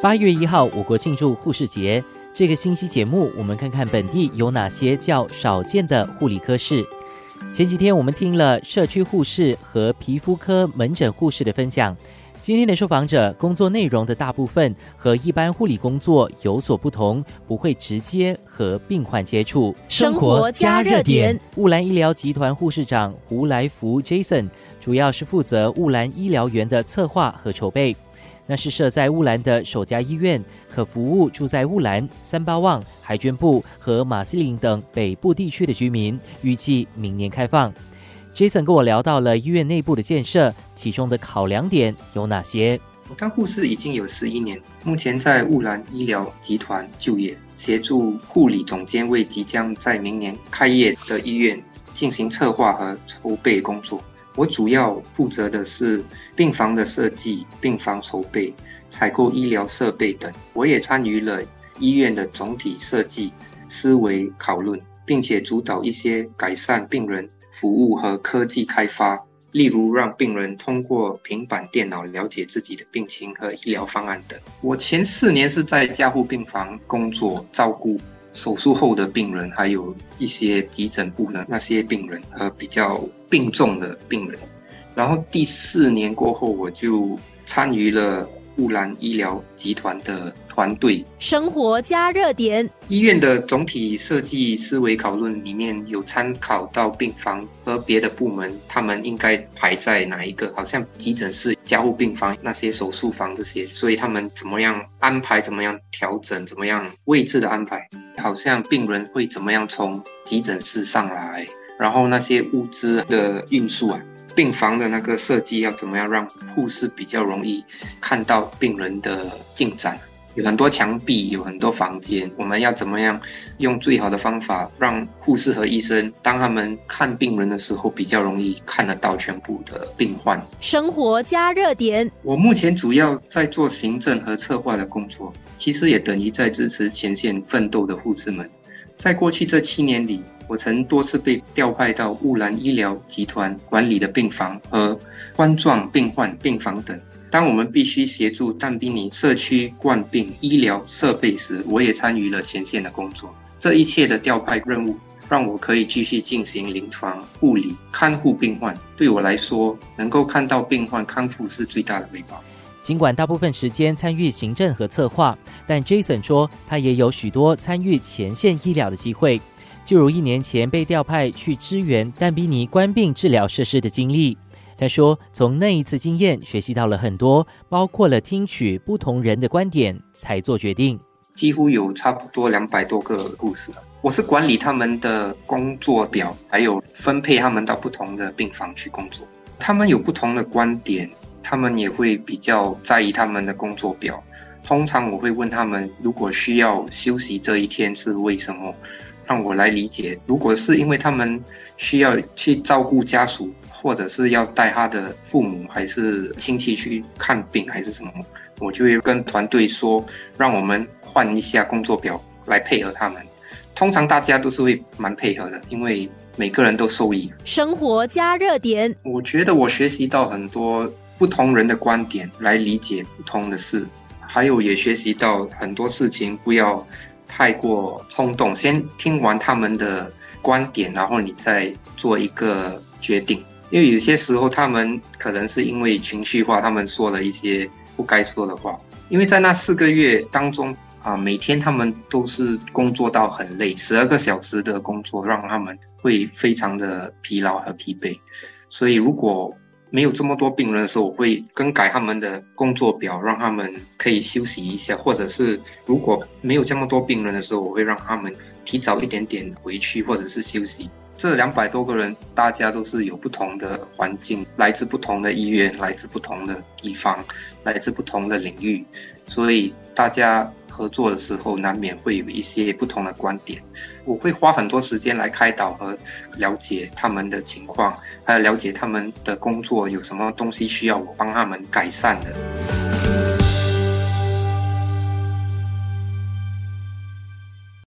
八月一号，我国庆祝护士节。这个星期节目，我们看看本地有哪些较少见的护理科室。前几天我们听了社区护士和皮肤科门诊护士的分享。今天的受访者工作内容的大部分和一般护理工作有所不同，不会直接和病患接触。生活加热点，雾兰医疗集团护士长胡来福 Jason 主要是负责雾兰医疗园的策划和筹备。那是设在乌兰的首家医院，可服务住在乌兰、三八旺、海军部和马斯林等北部地区的居民。预计明年开放。Jason 跟我聊到了医院内部的建设，其中的考量点有哪些？我当护士已经有十一年，目前在乌兰医疗集团就业，协助护理总监为即将在明年开业的医院进行策划和筹备工作。我主要负责的是病房的设计、病房筹备、采购医疗设备等。我也参与了医院的总体设计思维讨论，并且主导一些改善病人服务和科技开发，例如让病人通过平板电脑了解自己的病情和医疗方案等。我前四年是在加护病房工作，照顾。手术后的病人，还有一些急诊部的那些病人和比较病重的病人。然后第四年过后，我就参与了。乌兰医疗集团的团队，生活加热点。医院的总体设计思维讨论里面有参考到病房和别的部门，他们应该排在哪一个？好像急诊室、加护病房、那些手术房这些，所以他们怎么样安排？怎么样调整？怎么样位置的安排？好像病人会怎么样从急诊室上来？然后那些物资的运输啊？病房的那个设计要怎么样让护士比较容易看到病人的进展？有很多墙壁，有很多房间，我们要怎么样用最好的方法让护士和医生当他们看病人的时候比较容易看得到全部的病患？生活加热点。我目前主要在做行政和策划的工作，其实也等于在支持前线奋斗的护士们。在过去这七年里。我曾多次被调派到雾兰医疗集团管理的病房和冠状病患病房等。当我们必须协助但宾尼社区冠病医疗设备时，我也参与了前线的工作。这一切的调派任务让我可以继续进行临床护理、看护病患。对我来说，能够看到病患康复是最大的回报。尽管大部分时间参与行政和策划，但 Jason 说他也有许多参与前线医疗的机会。就如一年前被调派去支援但比尼官病治疗设施的经历，他说：“从那一次经验学习到了很多，包括了听取不同人的观点才做决定。几乎有差不多两百多个故事，我是管理他们的工作表，还有分配他们到不同的病房去工作。他们有不同的观点，他们也会比较在意他们的工作表。通常我会问他们，如果需要休息这一天是为什么？”让我来理解，如果是因为他们需要去照顾家属，或者是要带他的父母还是亲戚去看病，还是什么，我就会跟团队说，让我们换一下工作表来配合他们。通常大家都是会蛮配合的，因为每个人都受益。生活加热点，我觉得我学习到很多不同人的观点来理解不同的事，还有也学习到很多事情不要。太过冲动，先听完他们的观点，然后你再做一个决定。因为有些时候他们可能是因为情绪化，他们说了一些不该说的话。因为在那四个月当中啊，每天他们都是工作到很累，十二个小时的工作让他们会非常的疲劳和疲惫。所以如果没有这么多病人的时候，我会更改他们的工作表，让他们可以休息一下；或者是如果没有这么多病人的时候，我会让他们提早一点点回去，或者是休息。这两百多个人，大家都是有不同的环境，来自不同的医院，来自不同的地方，来自不同的领域，所以大家。合作的时候，难免会有一些不同的观点。我会花很多时间来开导和了解他们的情况，还有了解他们的工作有什么东西需要我帮他们改善的。